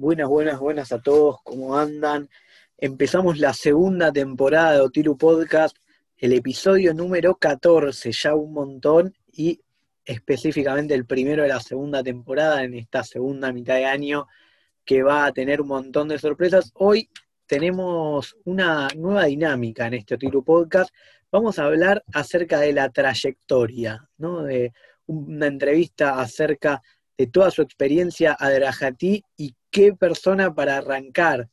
Buenas, buenas, buenas a todos, ¿cómo andan? Empezamos la segunda temporada de Otiru Podcast, el episodio número 14, ya un montón, y específicamente el primero de la segunda temporada en esta segunda mitad de año que va a tener un montón de sorpresas. Hoy tenemos una nueva dinámica en este Otiru Podcast. Vamos a hablar acerca de la trayectoria, ¿no? De una entrevista acerca de toda su experiencia a Drajati y qué persona para arrancar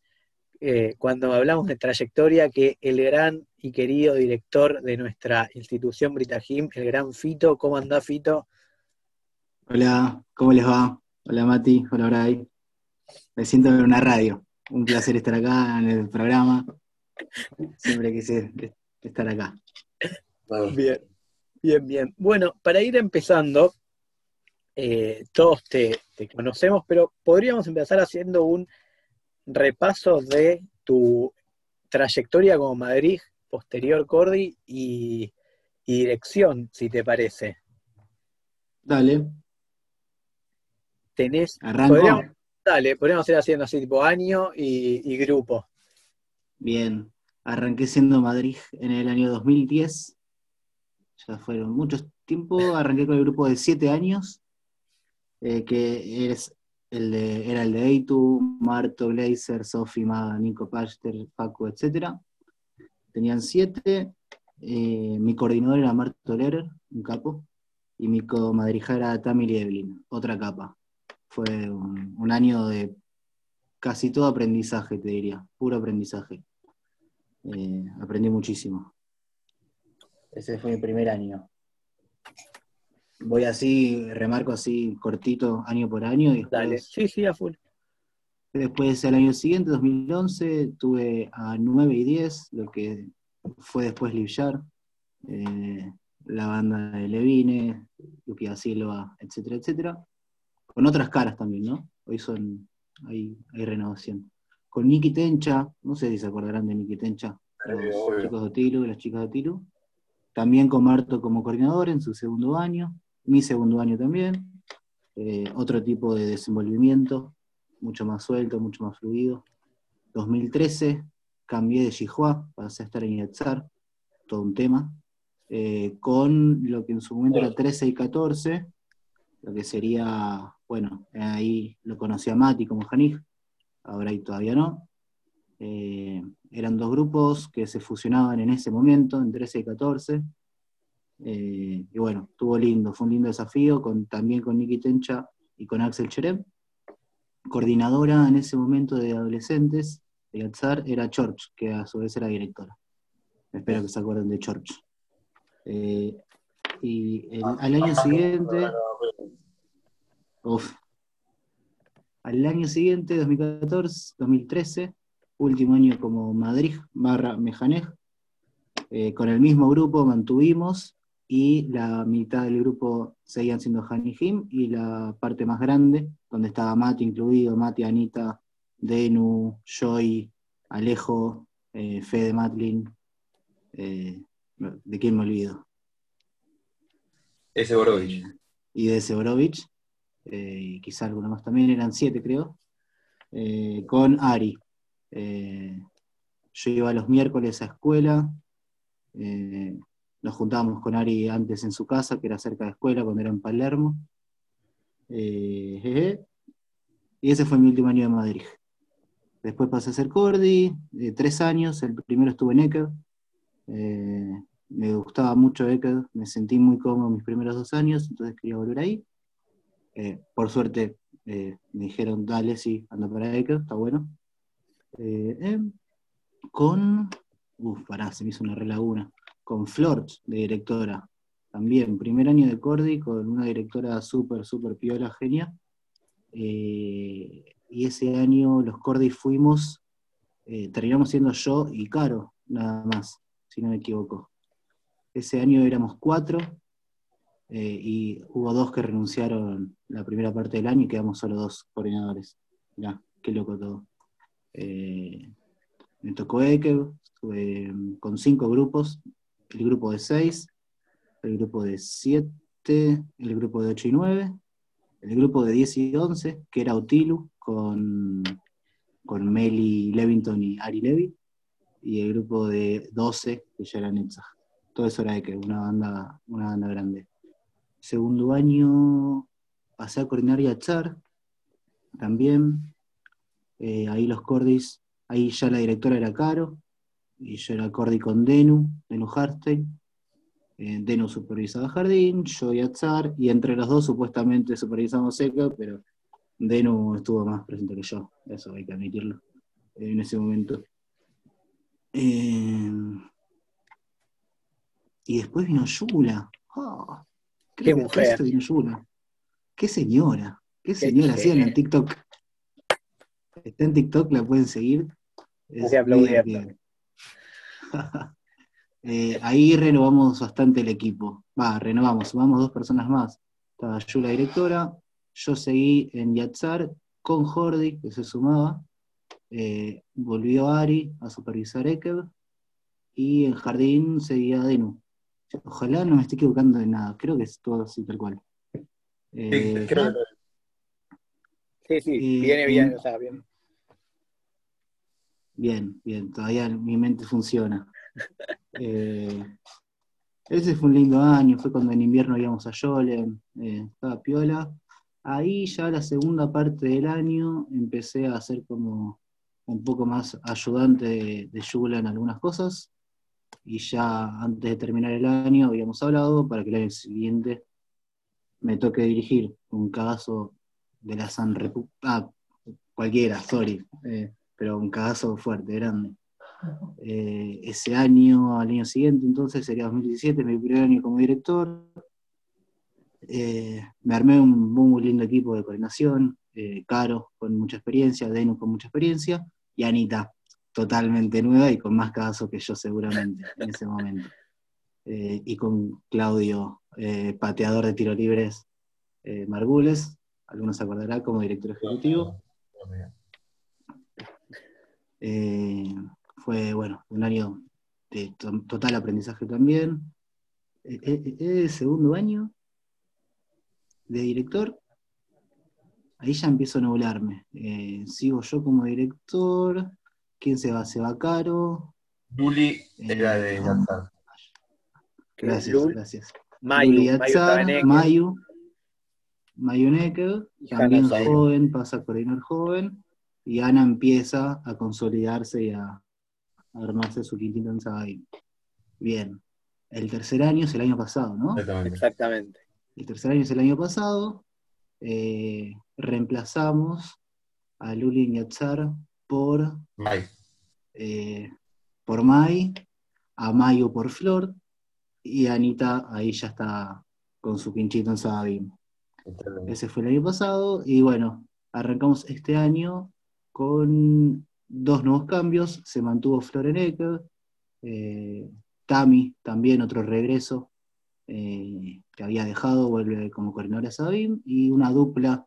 eh, cuando hablamos de trayectoria que el gran y querido director de nuestra institución Britahim, el gran Fito. ¿Cómo anda Fito? Hola, ¿cómo les va? Hola Mati, hola Bray. Me siento en una radio. Un placer estar acá en el programa. Siempre quise estar acá. Bien, bien, bien. Bueno, para ir empezando, eh, todos te, conocemos, pero podríamos empezar haciendo un repaso de tu trayectoria como Madrid, posterior Cordi y, dirección, si te parece. Dale. Tenés. Arranco. dale, podríamos ir haciendo así, tipo año y, y grupo. Bien. Arranqué siendo Madrid en el año 2010 ya fueron muchos tiempos, arranqué con el grupo de siete años, eh, que es el era el de Eitu, Marto, Glazer, Sofi, Maga, Nico Pachter, Paco, etc. Tenían siete, eh, mi coordinador era Marto Lerer, un capo, y mi comadrija era Tammy Evelyn, otra capa. Fue un, un año de casi todo aprendizaje, te diría, puro aprendizaje. Eh, aprendí muchísimo. Ese fue mi primer año. Voy así, remarco así cortito año por año. Y Dale, sí, sí, a full. Después, el año siguiente, 2011, tuve a 9 y 10, lo que fue después Livjar, eh, la banda de Levine, Luquia Silva, etcétera, etcétera. Con otras caras también, ¿no? Hoy son, hay, hay renovación. Con Niki Tencha, no sé si se acordarán de Niki Tencha, los chicos de Tilu, las chicas de Tilu. También con Marto como coordinador en su segundo año, mi segundo año también. Eh, otro tipo de desenvolvimiento, mucho más suelto, mucho más fluido. 2013 cambié de Chihua, para estar en Yatzar, todo un tema, eh, con lo que en su momento era 13 y 14, lo que sería, bueno, ahí lo conocía Mati como Janij, ahora ahí todavía no. Eh, eran dos grupos que se fusionaban en ese momento, en 13 y 14. Eh, y bueno, estuvo lindo, fue un lindo desafío, con, también con Niki Tencha y con Axel Cherem. Coordinadora en ese momento de adolescentes de Yatzar era Chorch, que a su vez era directora. Espero que se acuerden de Chorch. Eh, y al año siguiente. Uf, al año siguiente, 2014, 2013, último año como Madrid barra Mejanej, eh, con el mismo grupo mantuvimos y la mitad del grupo seguían siendo Hanijim y la parte más grande, donde estaba Mati incluido, Mati, Anita, Denu, Joy, Alejo, eh, Fede Matlin, eh, ¿de quién me olvido? Ese Borovich. y de ese Borovich, y quizá alguno más también, eran siete creo, con Ari, eh, yo iba los miércoles a escuela, eh, nos juntábamos con Ari antes en su casa, que era cerca de escuela, cuando era en Palermo. Eh, y ese fue mi último año de Madrid. Después pasé a ser Cordi, tres años, el primero estuve en Eked. me gustaba mucho Eked, me sentí muy cómodo mis primeros dos años, entonces quería volver ahí. por suerte me dijeron, dale, sí, anda para Eked, está bueno. Eh, em, con, uff, pará, se me hizo una relaguna, con Flort de directora, también, primer año de Cordy, con una directora súper, súper piola, genia. Eh, y ese año los Cordy fuimos, eh, terminamos siendo yo y Caro, nada más, si no me equivoco. Ese año éramos cuatro, y hubo dos que renunciaron la primera parte del año y quedamos solo dos coordinadores. Ya, qué loco todo. Eh, me tocó Ekev, estuve con cinco grupos, el grupo de seis, el grupo de siete, el grupo de ocho y nueve, el grupo de 10 y 11, que era Utilu, con, con Meli Levington y Ari Levy, y el grupo de 12, que ya era Netzach. Todo eso era de que una banda, una banda grande. Segundo año pasé a coordinar Yachar, también. Eh, ahí los cordis, ahí ya la directora era Caro, y yo era cordi con Denu, Denu Harstein. Eh, Denu supervisaba Jardín, yo y Atzar, y entre los dos supuestamente supervisamos Seca, pero Denu estuvo más presente que yo, eso hay que admitirlo, en ese momento. Eh, y después vino Yula. Oh, Qué que mujer. vino Yula. Qué señora, qué señora, Qué síganla en. TikTok. Está en TikTok, la pueden seguir. Es muy divertida. Eh, ahí renovamos bastante el equipo. Va, renovamos, sumamos dos personas más. Estaba yo la directora, yo seguí en Yatzar con Jordi, que se sumaba. Eh, volvió Ari a supervisar Ekev. Y en Jardín seguía Denu. Ojalá no me esté equivocando de nada, creo que es todo así tal cual. Eh, Sí, creo que Sí, sí, viene bien, o sea, bien. Bien, bien, todavía mi mente funciona. Eh, ese fue un lindo año, fue cuando en invierno íbamos a Yolen, eh, estaba piola. Ahí ya la segunda parte del año empecé a ser como un poco más ayudante de, de Yula en algunas cosas. Y ya antes de terminar el año habíamos hablado para que el año siguiente me toque dirigir un caso de la San Repu ah, cualquiera, sorry, eh, pero un cagazo fuerte, grande. Eh, ese año, al año siguiente, entonces sería 2017, mi primer año como director. Eh, me armé un muy lindo equipo de coordinación, eh, Caro con mucha experiencia, Denu con mucha experiencia, y Anita, totalmente nueva y con más cagazo que yo seguramente en ese momento. Eh, y con Claudio, eh, pateador de tiro libres, Margules, algunos se acordarán como director ejecutivo. Eh, fue, bueno, un año de to- total aprendizaje también. Eh, eh, eh, segundo año de director, ahí ya empiezo a nublarme. Eh, sigo yo como director. ¿Quién se va? Se va Caro. Juli era de Yatzar. Gracias, Lul, gracias. Mayu, Mayu Mayu, Mayu Necker, también joven, pasa a coordinar joven, y Ana empieza a consolidarse y a, a armarse su quintito en Sabay. Bien. El tercer año es el año pasado, ¿no? Exactamente. Exactamente. El tercer año es el año pasado. eh, reemplazamos a Luli Yatzar por, Mike. eh, por Mai, a Mayu por Flor, y Anita ahí ya está con su pinchito en Sabay. Totalmente. Ese fue el año pasado y bueno, arrancamos este año con dos nuevos cambios. Se mantuvo Florenecker, eh, Tami también otro regreso eh, que había dejado, vuelve como coordinadora de Sabim y una dupla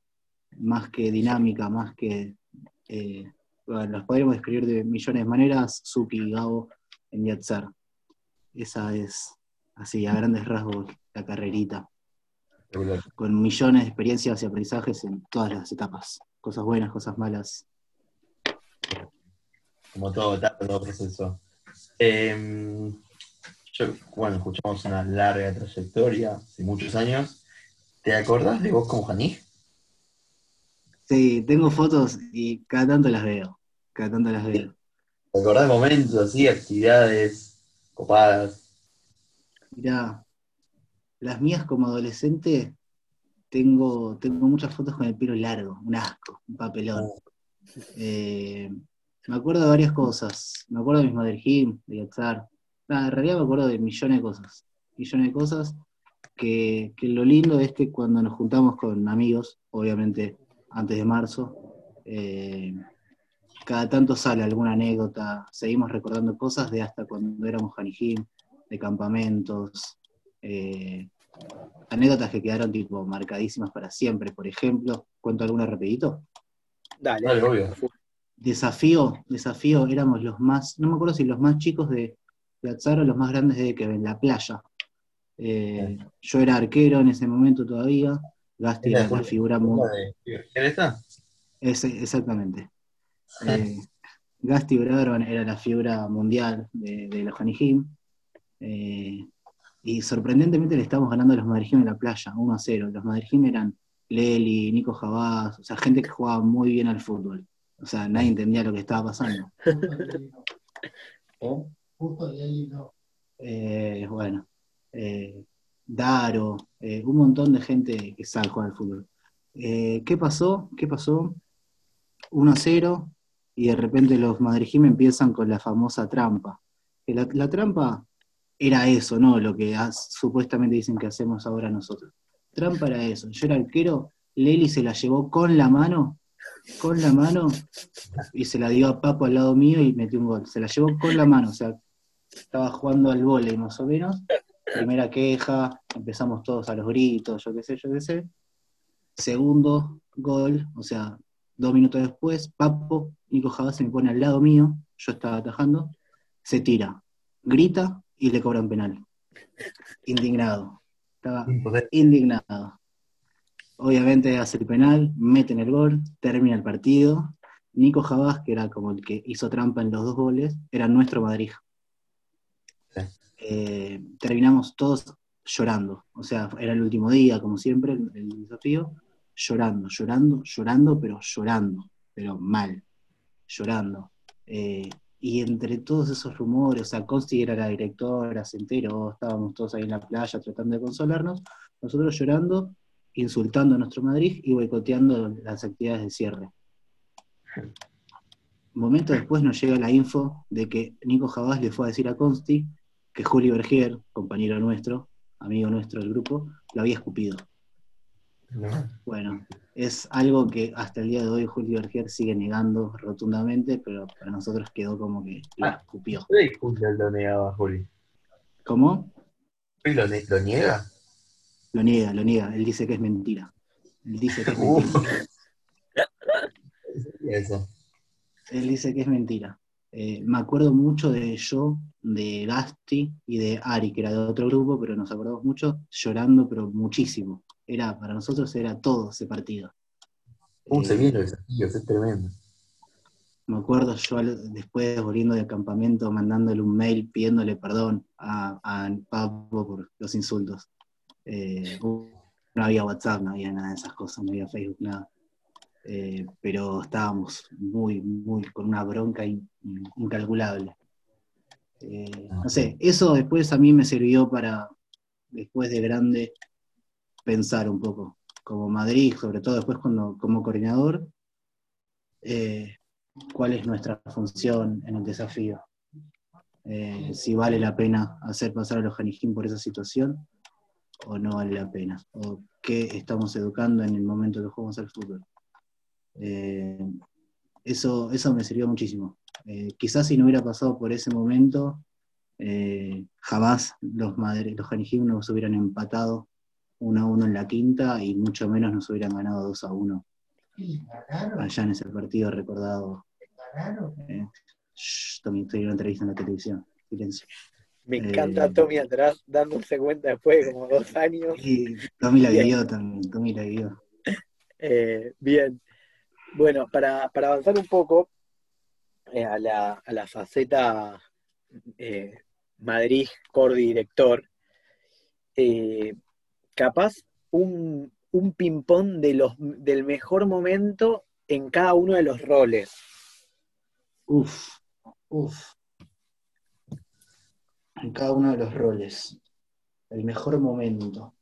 más que dinámica, más que, eh, bueno, las podríamos describir de millones de maneras, Suki y Gabo en Yatzar. Esa es, así, a grandes rasgos, la carrerita con millones de experiencias y aprendizajes en todas las etapas. Cosas buenas, cosas malas. Como todo, etapa, todo proceso. Eh, yo, bueno, escuchamos una larga trayectoria, hace muchos años. ¿Te acordás de vos como Janí? Sí, tengo fotos y cada tanto las veo. Cada tanto las veo. ¿Te acordás de momentos así, actividades copadas? Mirá, las mías como adolescente tengo, tengo muchas fotos con el pelo largo, un asco, un papelón. Eh, me acuerdo de varias cosas. Me acuerdo de mis Mother Him, de Yatzar. Nada, en realidad me acuerdo de millones de cosas. Millones de cosas que, que lo lindo es que cuando nos juntamos con amigos, obviamente antes de marzo, eh, cada tanto sale alguna anécdota, seguimos recordando cosas de hasta cuando éramos Janijim, de campamentos, eh, anécdotas que quedaron tipo marcadísimas para siempre. Por ejemplo, cuento alguna rapidito. Dale. Dale, obvio. Desafío, desafío, éramos los más, no me acuerdo si los más chicos de, de Atzar o los más grandes de que en la playa. Eh, yo era arquero en ese momento todavía, Gasti Era Julio- figura muy... ¿Quién está? Ese- exactamente. Eh, Gasti Bradron era la figura mundial de, de los Hanijim. Eh, y sorprendentemente le estábamos ganando a los Madrid en la playa, 1 a 0. Los Madrid eran Leli, Nico Jabás, o sea, gente que jugaba muy bien al fútbol. O sea, nadie entendía lo que estaba pasando. Justo Leli no. Eh, bueno, eh, Daro, eh, un montón de gente que sabe jugar al fútbol. ¿Qué pasó? ¿Qué pasó? 1-0 y de repente los madrijim empiezan con la famosa trampa. La, la trampa era eso, ¿no? Lo que supuestamente dicen que hacemos ahora nosotros. Trampa era eso. Yo era arquero, Leli se la llevó con la mano, con la mano, y se la dio a Papo al lado mío y metió un gol. Se la llevó con la mano, o sea, estaba jugando al vóley más o menos. Primera queja, empezamos todos a los gritos, yo qué sé, yo qué sé. Segundo gol, o sea, dos minutos después, Papo, Nico Jabás se me pone al lado mío, yo estaba atajando, se tira, grita y le cobran penal. Indignado. Estaba indignado. Obviamente hace el penal, meten el gol, termina el partido. Nico Jabás, que era como el que hizo trampa en los dos goles, era nuestro Madrid. Sí. Eh, terminamos todos llorando. O sea, era el último día, como siempre, el, el desafío. Llorando, llorando, llorando, pero llorando, pero mal, llorando. Eh, y entre todos esos rumores, o sea, Consti era la directora, se enteró, estábamos todos ahí en la playa tratando de consolarnos, nosotros llorando, insultando a nuestro Madrid y boicoteando las actividades de cierre. Un momento después nos llega la info de que Nico Jabás le fue a decir a Consti que Julio Bergier, compañero nuestro, amigo nuestro del grupo, lo había escupido. No. Bueno, es algo que hasta el día de hoy Julio Bergier sigue negando rotundamente, pero para nosotros quedó como que lo Ah. escupió. Sí, Julio lo negaba, Juli. ¿Cómo? ¿Juli lo, lo niega? Lo niega, lo niega. Él dice que es mentira. Él dice que es Uh. mentira. ¿Qué sería eso? Él dice que es mentira. Eh, me acuerdo mucho de yo, de Gasti y de Ari, que era de otro grupo, pero nos acordamos mucho, llorando, pero muchísimo. Era, para nosotros era todo ese partido. ¿Cómo Eh, se vienen los desafíos? Es tremendo. Me acuerdo yo después volviendo del campamento, mandándole un mail pidiéndole perdón a, a Pablo por los insultos. Eh, no había WhatsApp, no había nada de esas cosas, no había Facebook, nada. Eh, pero estábamos muy, muy con una bronca in- incalculable. Eh, no sé, eso después a mí me sirvió para, después de grande, pensar un poco. Como Madrid, sobre todo después cuando, como coordinador, eh, cuál es nuestra función en el desafío. Eh, si vale la pena hacer pasar a los Janijín por esa situación o no vale la pena. O qué estamos educando en el momento que jugamos al fútbol. Eh, eso, eso me sirvió muchísimo. Eh, quizás si no hubiera pasado por ese momento, eh, jamás los, madre, los nos hubieran empatado 1 a 1 en la quinta y mucho menos nos hubieran ganado 2 a 1 Y ganaron, allá en ese partido recordado. Eh, Tommy, estoy en una entrevista en la televisión. Silencio. Me Eh, encanta Tommy atrás dándose cuenta después de como dos años. Y Tommy la vivió también, Tommy la vivió. Eh, bien. Bueno, para, para avanzar un poco eh, a, la, a la faceta Madrid core director, capaz un, un ping-pong de los, del mejor momento en cada uno de los roles. Uf, uf. En cada uno de los roles. El mejor momento.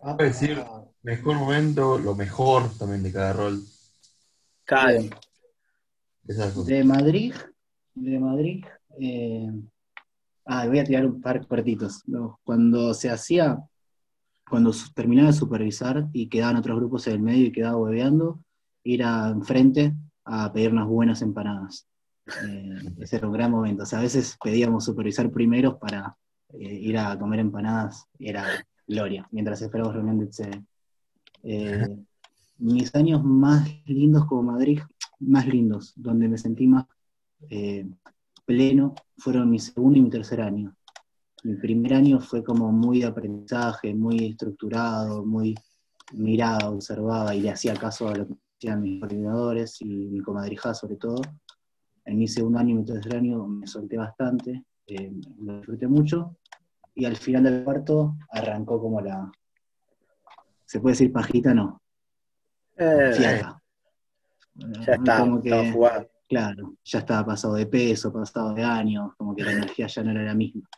Ah, decir- ah, Mejor momento, lo mejor también de cada rol. Cada. De Madrid, de Madrid, eh, ah, voy a tirar un par cortitos. Cuando se hacía, cuando terminaba de supervisar y quedaban otros grupos en el medio y quedaba hueveando, ir a enfrente a pedir unas buenas empanadas. Eh, ese era un gran momento. O sea, a veces pedíamos supervisar primero para eh, ir a comer empanadas, era gloria, mientras esperábamos reunión de. Eh, mis años más lindos como Madrid, más lindos, donde me sentí más eh, pleno, fueron mi segundo y mi tercer año. Mi primer año fue como muy de aprendizaje, muy estructurado, muy miraba, observaba y le hacía caso a lo que decían mis coordinadores y mi comadrija sobre todo. En mi segundo año y mi tercer año me solté bastante, eh, lo disfruté mucho, y al final del cuarto arrancó como la... ¿Se puede decir pajita? No. Eh, Fiaca. ya está, Como que- estaba jugando. Claro, ya estaba pasado de peso, pasado de años, como que la energía ya no era la misma.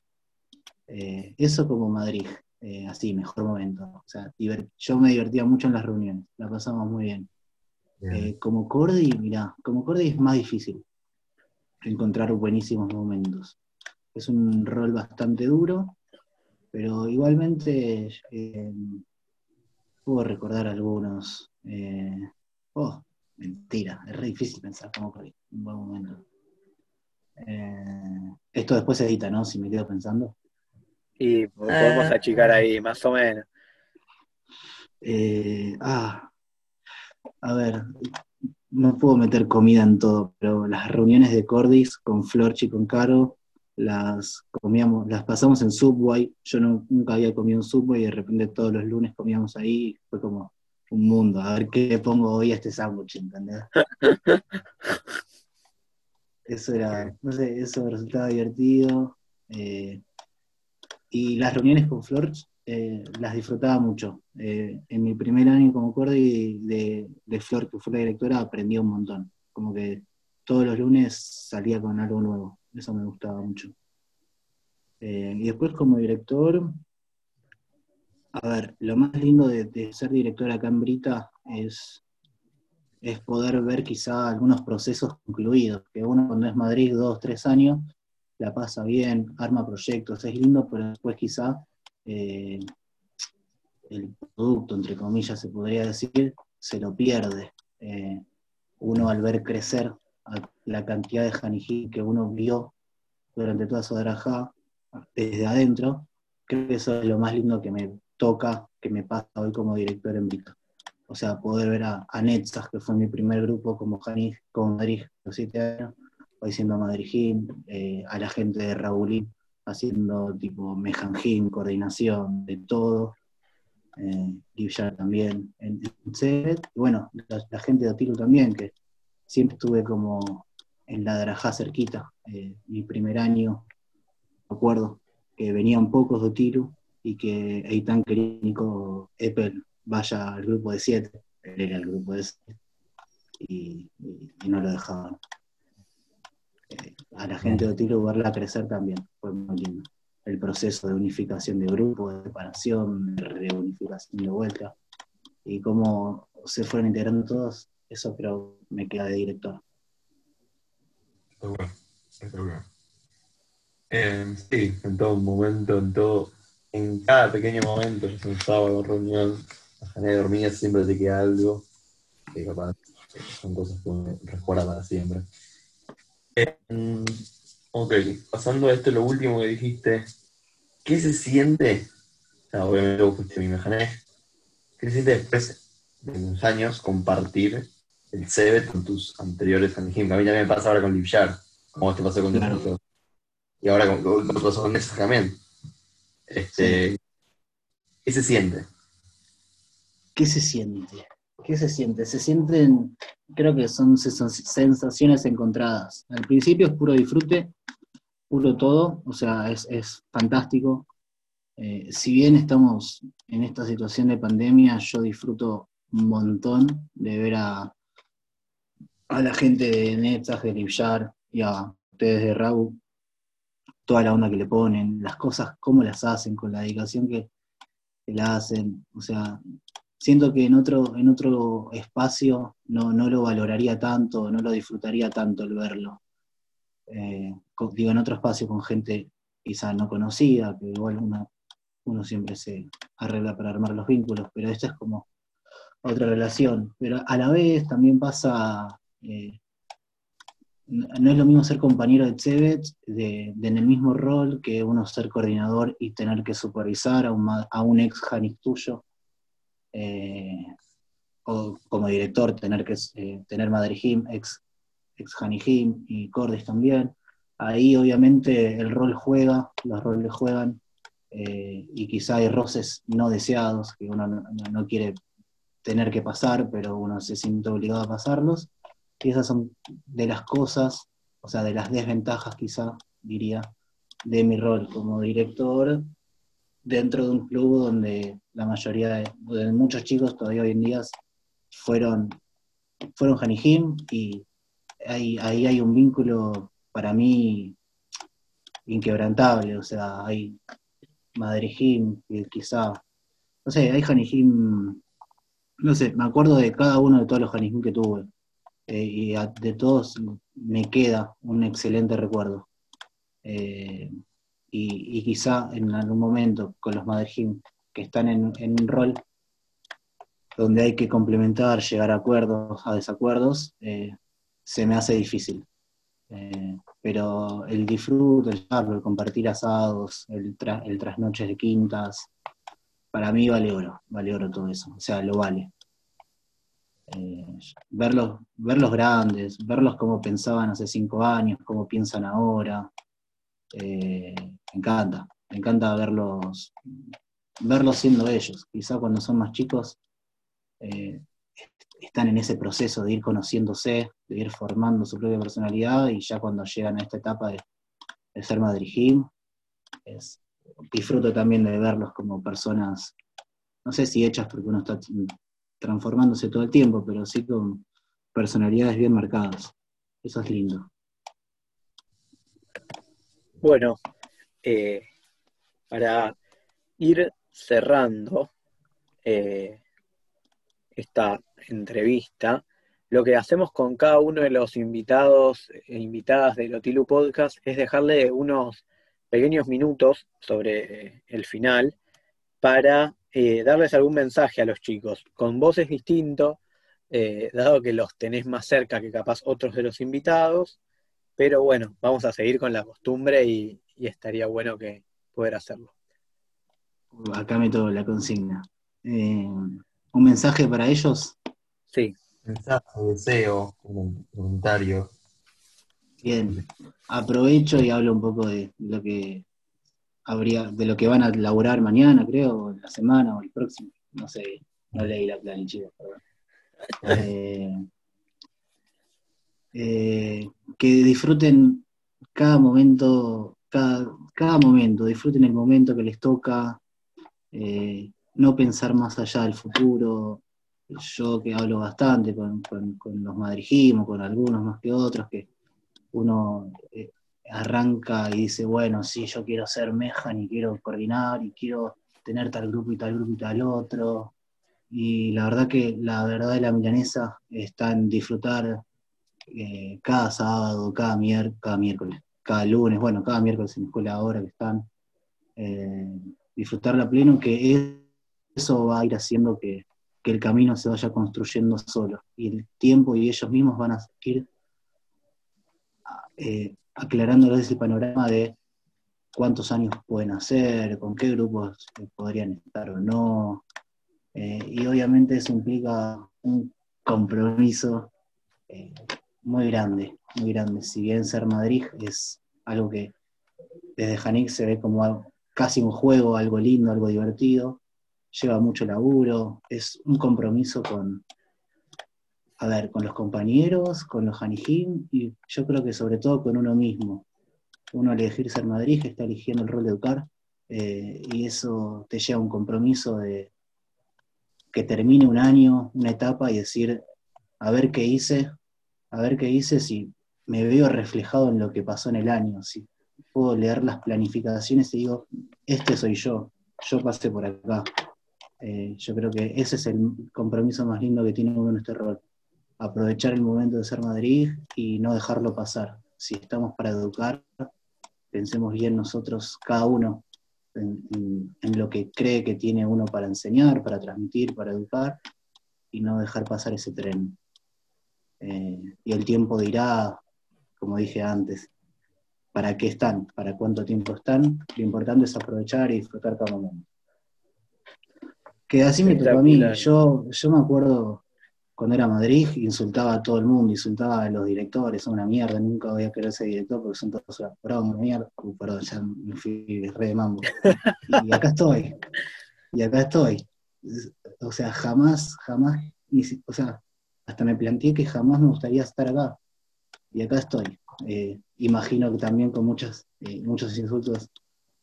Eh, eso como Madrid, eh, así, mejor momento. O sea, yo me divertía mucho en las reuniones, la pasamos muy bien. Eh, como Cordy, mirá, como Cordy es más difícil encontrar buenísimos momentos. Es un rol bastante duro, pero igualmente eh, puedo recordar algunos. eh, oh, mentira, es re difícil pensar como Cordy, un buen momento. Eh, esto después se edita, ¿no? Si me quedo pensando. Y podemos Ah. achicar ahí, más o menos. Eh, ah, a ver, no puedo meter comida en todo, pero las reuniones de Cordis con Florch y con Caro las comíamos, las pasamos en Subway. Yo no- nunca había comido en Subway y de repente todos los lunes comíamos ahí. Fue como un mundo. A ver qué le pongo hoy a este sándwich, ¿entendés? Eso era, no sé, eso resultaba divertido. eh, y las reuniones con Florch eh, las disfrutaba mucho. Eh, en mi primer año como Cordy de, de Flor, que fue la directora, aprendí un montón. Como que todos los lunes salía con algo nuevo. Eso me gustaba mucho. Eh, y después como director, a ver, lo más lindo de, de ser director acá en Brita es, es poder ver quizá algunos procesos concluidos, que uno cuando es Madrid dos, tres años, la pasa bien, arma proyectos, es lindo, pero después quizá eh, el producto, entre comillas, se podría decir, se lo pierde. Eh, uno al ver crecer a la cantidad de Janijí que uno vio durante toda su drajá desde adentro, creo que eso es lo más lindo que me toca, que me pasa hoy como director en Vita. O sea, poder ver a, a que fue mi primer grupo como Janij, como Madrid, los siete años, hoy siendo Madrijín, eh, a la gente de Raulín, haciendo tipo mejanjín, coordinación, de todo. Eh, también en, en. Y bueno, la, gente de Otilu también, que siempre estuve como en la Drajá cerquita. Eh, mi primer año, me acuerdo, que venían pocos de Otilu y que Eitan quería que Nico Eppel vaya al grupo de siete. Él era el grupo de siete. Y no lo dejaban. A la gente de Otilu verla crecer también fue muy lindo. El proceso de unificación de grupo, de separación, de reunificación de vuelta, y cómo se fueron integrando todos, eso creo me queda de director. Está bueno. Eh, sí, en todo momento, en todo, en cada pequeño momento, ya sea un sábado, reunión, la de dormida siempre te queda algo que capaz son cosas que uno recuerda para siempre. Eh, ok, pasando a esto, lo último que dijiste, ¿qué se siente? O sea, obviamente vos fuiste mi mejané. ¿Qué se siente después de unos años compartir el CEBET con tus anteriores Anjim? A mí también me pasa ahora con Livjar, como te pasó con Claro. Y ahora con, con, con pasó con Nessa también. Este, ¿Qué se siente? ¿Qué se siente? ¿Qué se siente? Se sienten, creo que son sens- sensaciones encontradas. Al principio es puro disfrute, puro todo, o sea, es, fantástico. Eh, si bien estamos en esta situación de pandemia, yo disfruto un montón de ver a, a la gente de Netzach, de Livjar y a ustedes de Rabu, toda la onda que le ponen, las cosas, cómo las hacen, con la dedicación que, que la hacen. O sea, siento que en otro, en otro espacio no, no lo valoraría tanto, no lo disfrutaría tanto el verlo. Eh, digo, en otro espacio con gente quizá no conocida, que igual uno, uno siempre se arregla para armar los vínculos, pero esta es como otra relación. Pero a la vez también pasa, eh, no es lo mismo ser compañero de Tsevet de, en el mismo rol que uno ser coordinador y tener que supervisar a un, a un ex Janis tuyo eh, o como director tener que eh, tener Madrigim, ex, ex Hanijim y Cordis también. Ahí obviamente el rol juega, los roles juegan, eh, y quizá hay roces no deseados, que uno no, no- no quiere tener que pasar, pero uno se siente obligado a pasarlos. Y esas son de las cosas, o sea, de las desventajas quizá, diría, de mi rol como director dentro de un club donde la mayoría de, de muchos chicos todavía hoy en día fueron, fueron Janijim y ahí, ahí hay un vínculo para mí inquebrantable, o sea, hay Madrijim, que quizá, no sé, hay Janijim, no sé, me acuerdo de cada uno de todos los Janijim que tuve, eh, y de todos me queda un excelente recuerdo. Eh, y, quizá en algún momento con los Madrijim que están en, un rol donde hay que complementar, llegar a acuerdos, a desacuerdos, eh, se me hace difícil. Eh, pero el disfrute, el charlo, el compartir asados, el, tra- el de quintas, para mí vale oro, vale oro todo eso, o sea, lo vale. Eh, verlos, verlos grandes, verlos como pensaban hace cinco años, cómo piensan ahora, eh, me encanta, me encanta verlos, verlos siendo ellos. Quizá cuando son más chicos eh, están en ese proceso de ir conociéndose, de ir formando su propia personalidad y ya cuando llegan a esta etapa de, ser Madrid disfruto también de verlos como personas, no sé si hechas porque uno está transformándose todo el tiempo, pero sí con personalidades bien marcadas. Eso es lindo. Bueno, eh, para ir cerrando eh, esta entrevista, lo que hacemos con cada uno de los invitados e invitadas del Otilu Podcast es dejarle unos pequeños minutos sobre eh, el final para darles algún mensaje a los chicos. Con vos es distinto, dado que los tenés más cerca que capaz otros de los invitados, pero bueno, vamos a seguir con la costumbre y, y estaría bueno que poder hacerlo. Acá meto la consigna. Eh, ¿Un mensaje para ellos? Sí. Mensaje, deseo, un comentario. Bien, aprovecho y hablo un poco de lo que habría, de lo que van a laburar mañana, creo, o la semana o el próximo. No sé, no leí la planilla, perdón. Eh, eh, que disfruten cada momento, cada, cada momento, disfruten el momento que les toca, eh, no pensar más allá del futuro. Yo que hablo bastante con, con, con los madrijimos, con algunos más que otros, que uno eh, arranca y dice, bueno, sí, yo quiero ser mejan y quiero coordinar y quiero tener tal grupo y tal grupo y tal otro. Y la verdad que la verdad de la milanesa está en disfrutar eh, cada sábado, cada, mier cada miércoles, cada lunes, bueno, cada miércoles en la escuela ahora que están, eh, disfrutarla pleno, que eso va a ir haciendo que, que el camino se vaya construyendo solo. Y el tiempo y ellos mismos van a ir eh, aclarándoles el panorama de cuántos años pueden hacer, con qué grupos podrían estar o no. Eh, y obviamente eso implica un compromiso eh, muy grande, muy grande. Si bien ser Madrid es algo que desde Janik se ve como algo, casi un juego, algo lindo, algo divertido, lleva mucho laburo, es un compromiso con, a ver, con los compañeros, con los Janijim y yo creo que sobre todo con uno mismo. Uno al elegir ser Madrid está eligiendo el rol de educar eh, y eso te lleva a un compromiso de que termine un año, una etapa y decir, a ver qué hice, a ver qué hice si me veo reflejado en lo que pasó en el año, si puedo leer las planificaciones y digo, este soy yo, yo pasé por acá. Eh, yo creo que ese es el compromiso más lindo que tiene uno en este rol aprovechar el momento de ser Madrid y no dejarlo pasar. Si estamos para educar, pensemos bien nosotros, cada uno, en, en, en, lo que cree que tiene uno para enseñar, para transmitir, para educar, y no dejar pasar ese tren. Eh, y el tiempo dirá, como dije antes, para qué están, para cuánto tiempo están. Lo importante es aprovechar y disfrutar cada momento. Que así me tocó a mí. Yo, yo me acuerdo cuando era Madrid, insultaba a todo el mundo, insultaba a los directores, son una mierda, nunca voy a querer ser director porque son todos una broma, mierda, uh, perdón, ya me fui re de mambo. Y, acá estoy, y acá estoy. o sea, jamás, jamás, o sea, hasta me planteé que jamás me gustaría estar acá. Y acá estoy. Eh, imagino que también con muchas, eh, muchos insultos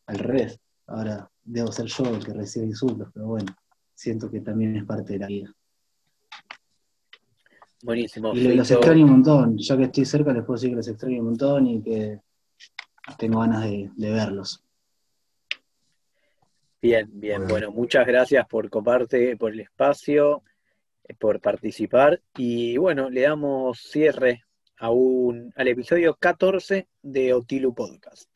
al revés. Ahora debo ser yo el que recibe insultos, pero bueno, siento que también es parte de la vida. Buenísimo. Y los extraño un montón. Ya que estoy cerca, les puedo decir que los extraño un montón y que tengo ganas de, de verlos. Bien, bien. Bueno. Bueno, muchas gracias por coparte, por el espacio, por participar. Y bueno, le damos cierre a un, al episodio 14 de Otilu Podcast.